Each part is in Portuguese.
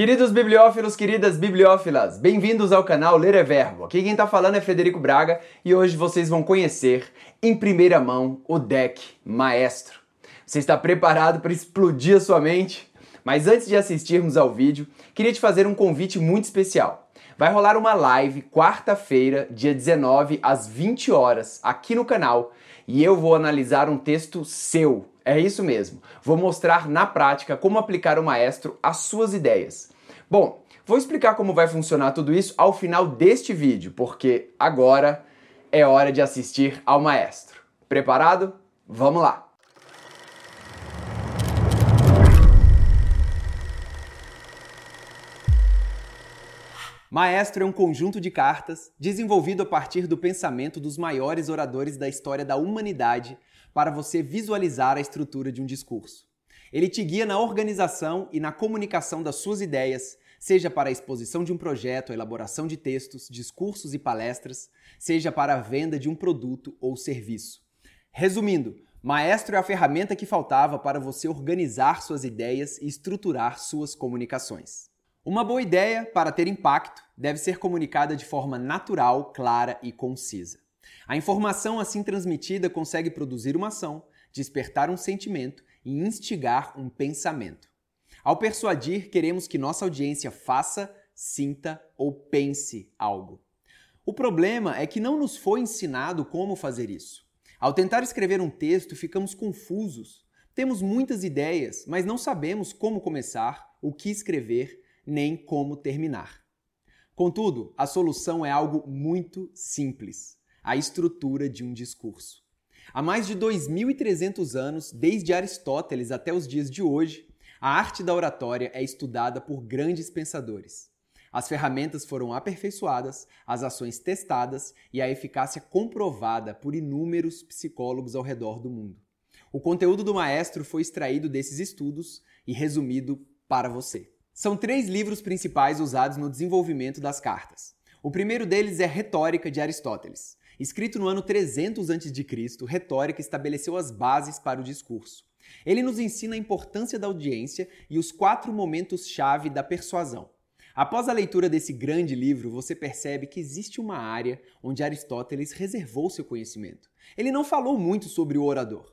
Queridos bibliófilos, queridas bibliófilas, bem-vindos ao canal Ler é Verbo. Aqui quem tá falando é Frederico Braga e hoje vocês vão conhecer em primeira mão o deck Maestro. Você está preparado para explodir a sua mente? Mas antes de assistirmos ao vídeo, queria te fazer um convite muito especial. Vai rolar uma live quarta-feira, dia 19, às 20 horas, aqui no canal, e eu vou analisar um texto seu é isso mesmo. Vou mostrar na prática como aplicar o maestro às suas ideias. Bom, vou explicar como vai funcionar tudo isso ao final deste vídeo, porque agora é hora de assistir ao maestro. Preparado? Vamos lá! Maestro é um conjunto de cartas desenvolvido a partir do pensamento dos maiores oradores da história da humanidade para você visualizar a estrutura de um discurso. Ele te guia na organização e na comunicação das suas ideias, seja para a exposição de um projeto, a elaboração de textos, discursos e palestras, seja para a venda de um produto ou serviço. Resumindo, Maestro é a ferramenta que faltava para você organizar suas ideias e estruturar suas comunicações. Uma boa ideia, para ter impacto, deve ser comunicada de forma natural, clara e concisa. A informação assim transmitida consegue produzir uma ação, despertar um sentimento e instigar um pensamento. Ao persuadir, queremos que nossa audiência faça, sinta ou pense algo. O problema é que não nos foi ensinado como fazer isso. Ao tentar escrever um texto, ficamos confusos. Temos muitas ideias, mas não sabemos como começar, o que escrever, nem como terminar. Contudo, a solução é algo muito simples a estrutura de um discurso. Há mais de 2.300 anos, desde Aristóteles até os dias de hoje, a arte da oratória é estudada por grandes pensadores. As ferramentas foram aperfeiçoadas, as ações testadas e a eficácia comprovada por inúmeros psicólogos ao redor do mundo. O conteúdo do maestro foi extraído desses estudos e resumido para você. São três livros principais usados no desenvolvimento das cartas. O primeiro deles é Retórica de Aristóteles. Escrito no ano 300 a.C., Retórica estabeleceu as bases para o discurso. Ele nos ensina a importância da audiência e os quatro momentos-chave da persuasão. Após a leitura desse grande livro, você percebe que existe uma área onde Aristóteles reservou seu conhecimento. Ele não falou muito sobre o orador.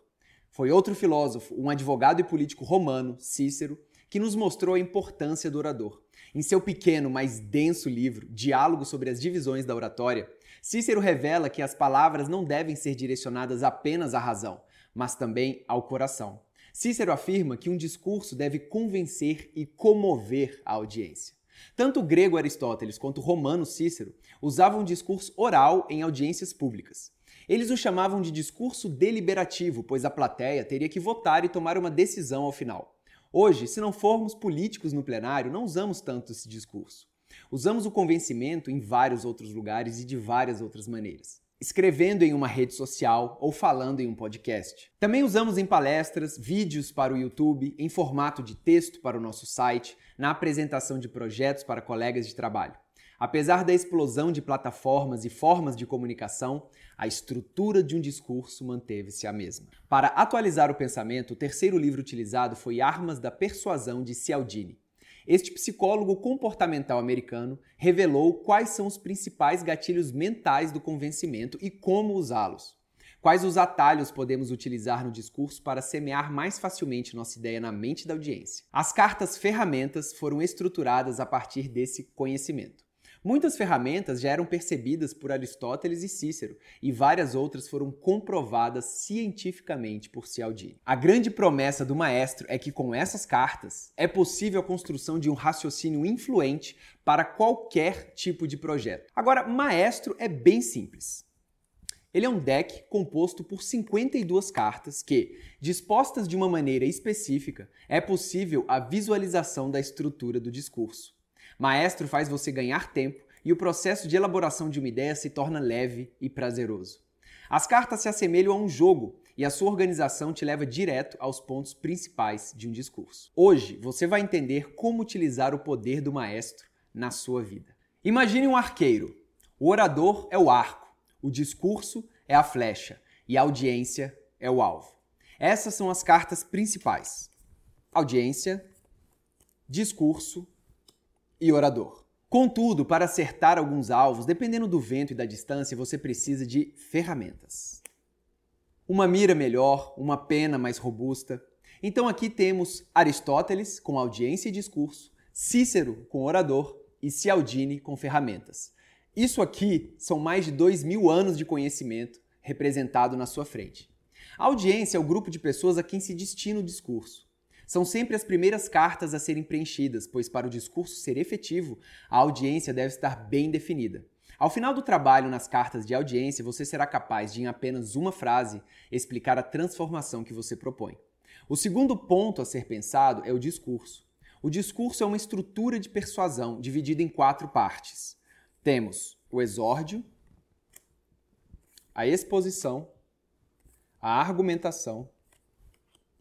Foi outro filósofo, um advogado e político romano, Cícero, que nos mostrou a importância do orador. Em seu pequeno, mas denso livro, Diálogo sobre as Divisões da Oratória, Cícero revela que as palavras não devem ser direcionadas apenas à razão, mas também ao coração. Cícero afirma que um discurso deve convencer e comover a audiência. Tanto o grego Aristóteles quanto o romano Cícero usavam discurso oral em audiências públicas. Eles o chamavam de discurso deliberativo, pois a plateia teria que votar e tomar uma decisão ao final. Hoje, se não formos políticos no plenário, não usamos tanto esse discurso. Usamos o convencimento em vários outros lugares e de várias outras maneiras. Escrevendo em uma rede social ou falando em um podcast. Também usamos em palestras, vídeos para o YouTube, em formato de texto para o nosso site, na apresentação de projetos para colegas de trabalho. Apesar da explosão de plataformas e formas de comunicação, a estrutura de um discurso manteve-se a mesma. Para atualizar o pensamento, o terceiro livro utilizado foi Armas da Persuasão de Cialdini. Este psicólogo comportamental americano revelou quais são os principais gatilhos mentais do convencimento e como usá-los. Quais os atalhos podemos utilizar no discurso para semear mais facilmente nossa ideia na mente da audiência? As cartas ferramentas foram estruturadas a partir desse conhecimento. Muitas ferramentas já eram percebidas por Aristóteles e Cícero, e várias outras foram comprovadas cientificamente por Cialdini. A grande promessa do maestro é que com essas cartas é possível a construção de um raciocínio influente para qualquer tipo de projeto. Agora, maestro é bem simples. Ele é um deck composto por 52 cartas que, dispostas de uma maneira específica, é possível a visualização da estrutura do discurso. Maestro faz você ganhar tempo e o processo de elaboração de uma ideia se torna leve e prazeroso. As cartas se assemelham a um jogo e a sua organização te leva direto aos pontos principais de um discurso. Hoje você vai entender como utilizar o poder do maestro na sua vida. Imagine um arqueiro. O orador é o arco, o discurso é a flecha e a audiência é o alvo. Essas são as cartas principais: audiência, discurso e orador. Contudo, para acertar alguns alvos, dependendo do vento e da distância, você precisa de ferramentas. Uma mira melhor, uma pena mais robusta. Então aqui temos Aristóteles com audiência e discurso, Cícero com orador e Cialdini com ferramentas. Isso aqui são mais de dois mil anos de conhecimento representado na sua frente. A audiência é o grupo de pessoas a quem se destina o discurso. São sempre as primeiras cartas a serem preenchidas, pois para o discurso ser efetivo, a audiência deve estar bem definida. Ao final do trabalho nas cartas de audiência, você será capaz de, em apenas uma frase, explicar a transformação que você propõe. O segundo ponto a ser pensado é o discurso. O discurso é uma estrutura de persuasão dividida em quatro partes. Temos o exórdio, a exposição, a argumentação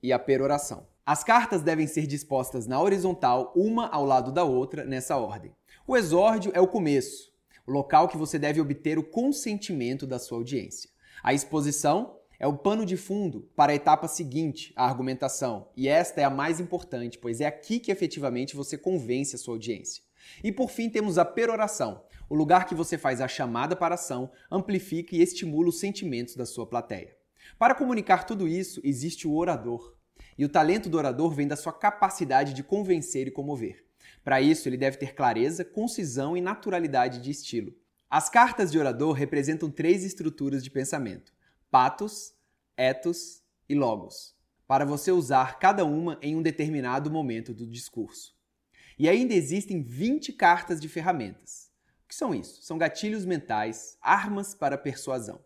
e a peroração. As cartas devem ser dispostas na horizontal, uma ao lado da outra, nessa ordem. O exórdio é o começo, o local que você deve obter o consentimento da sua audiência. A exposição é o pano de fundo para a etapa seguinte, a argumentação, e esta é a mais importante, pois é aqui que efetivamente você convence a sua audiência. E por fim temos a peroração, o lugar que você faz a chamada para ação, amplifica e estimula os sentimentos da sua plateia. Para comunicar tudo isso, existe o orador. E o talento do orador vem da sua capacidade de convencer e comover. Para isso, ele deve ter clareza, concisão e naturalidade de estilo. As cartas de orador representam três estruturas de pensamento: patos, ethos e logos, para você usar cada uma em um determinado momento do discurso. E ainda existem 20 cartas de ferramentas. O que são isso? São gatilhos mentais, armas para persuasão.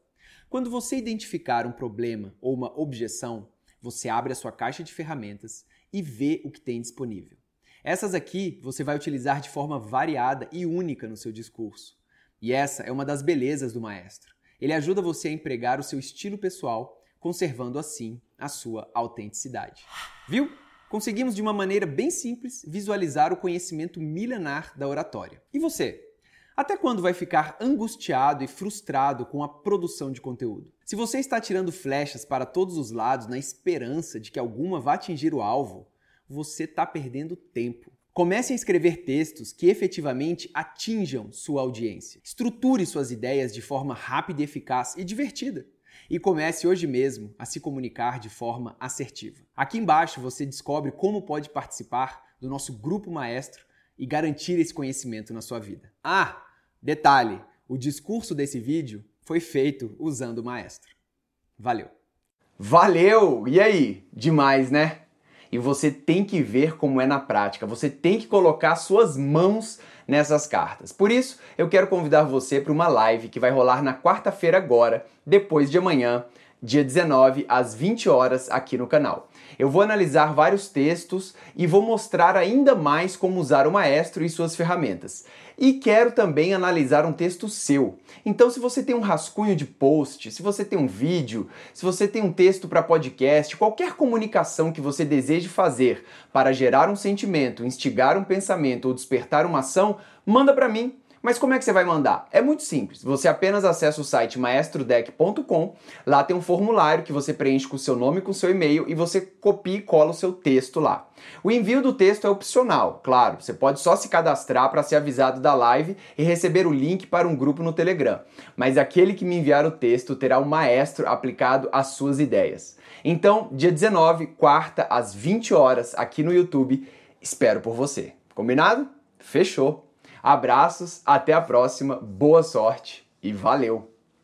Quando você identificar um problema ou uma objeção, você abre a sua caixa de ferramentas e vê o que tem disponível. Essas aqui você vai utilizar de forma variada e única no seu discurso. E essa é uma das belezas do maestro. Ele ajuda você a empregar o seu estilo pessoal, conservando assim a sua autenticidade. Viu? Conseguimos de uma maneira bem simples visualizar o conhecimento milenar da oratória. E você? Até quando vai ficar angustiado e frustrado com a produção de conteúdo? Se você está tirando flechas para todos os lados na esperança de que alguma vá atingir o alvo, você está perdendo tempo. Comece a escrever textos que efetivamente atinjam sua audiência. Estruture suas ideias de forma rápida e eficaz e divertida. E comece hoje mesmo a se comunicar de forma assertiva. Aqui embaixo você descobre como pode participar do nosso grupo maestro e garantir esse conhecimento na sua vida. Ah, Detalhe: o discurso desse vídeo foi feito usando o maestro. Valeu! Valeu! E aí? Demais, né? E você tem que ver como é na prática, você tem que colocar suas mãos nessas cartas. Por isso, eu quero convidar você para uma live que vai rolar na quarta-feira agora, depois de amanhã, dia 19, às 20 horas, aqui no canal. Eu vou analisar vários textos e vou mostrar ainda mais como usar o maestro e suas ferramentas. E quero também analisar um texto seu. Então, se você tem um rascunho de post, se você tem um vídeo, se você tem um texto para podcast, qualquer comunicação que você deseje fazer para gerar um sentimento, instigar um pensamento ou despertar uma ação, manda para mim mas como é que você vai mandar? É muito simples. Você apenas acessa o site maestrodeck.com. Lá tem um formulário que você preenche com o seu nome com o seu e-mail e você copia e cola o seu texto lá. O envio do texto é opcional, claro. Você pode só se cadastrar para ser avisado da live e receber o link para um grupo no Telegram. Mas aquele que me enviar o texto terá um maestro aplicado às suas ideias. Então, dia 19, quarta, às 20 horas, aqui no YouTube, espero por você. Combinado? Fechou! Abraços, até a próxima, boa sorte e valeu!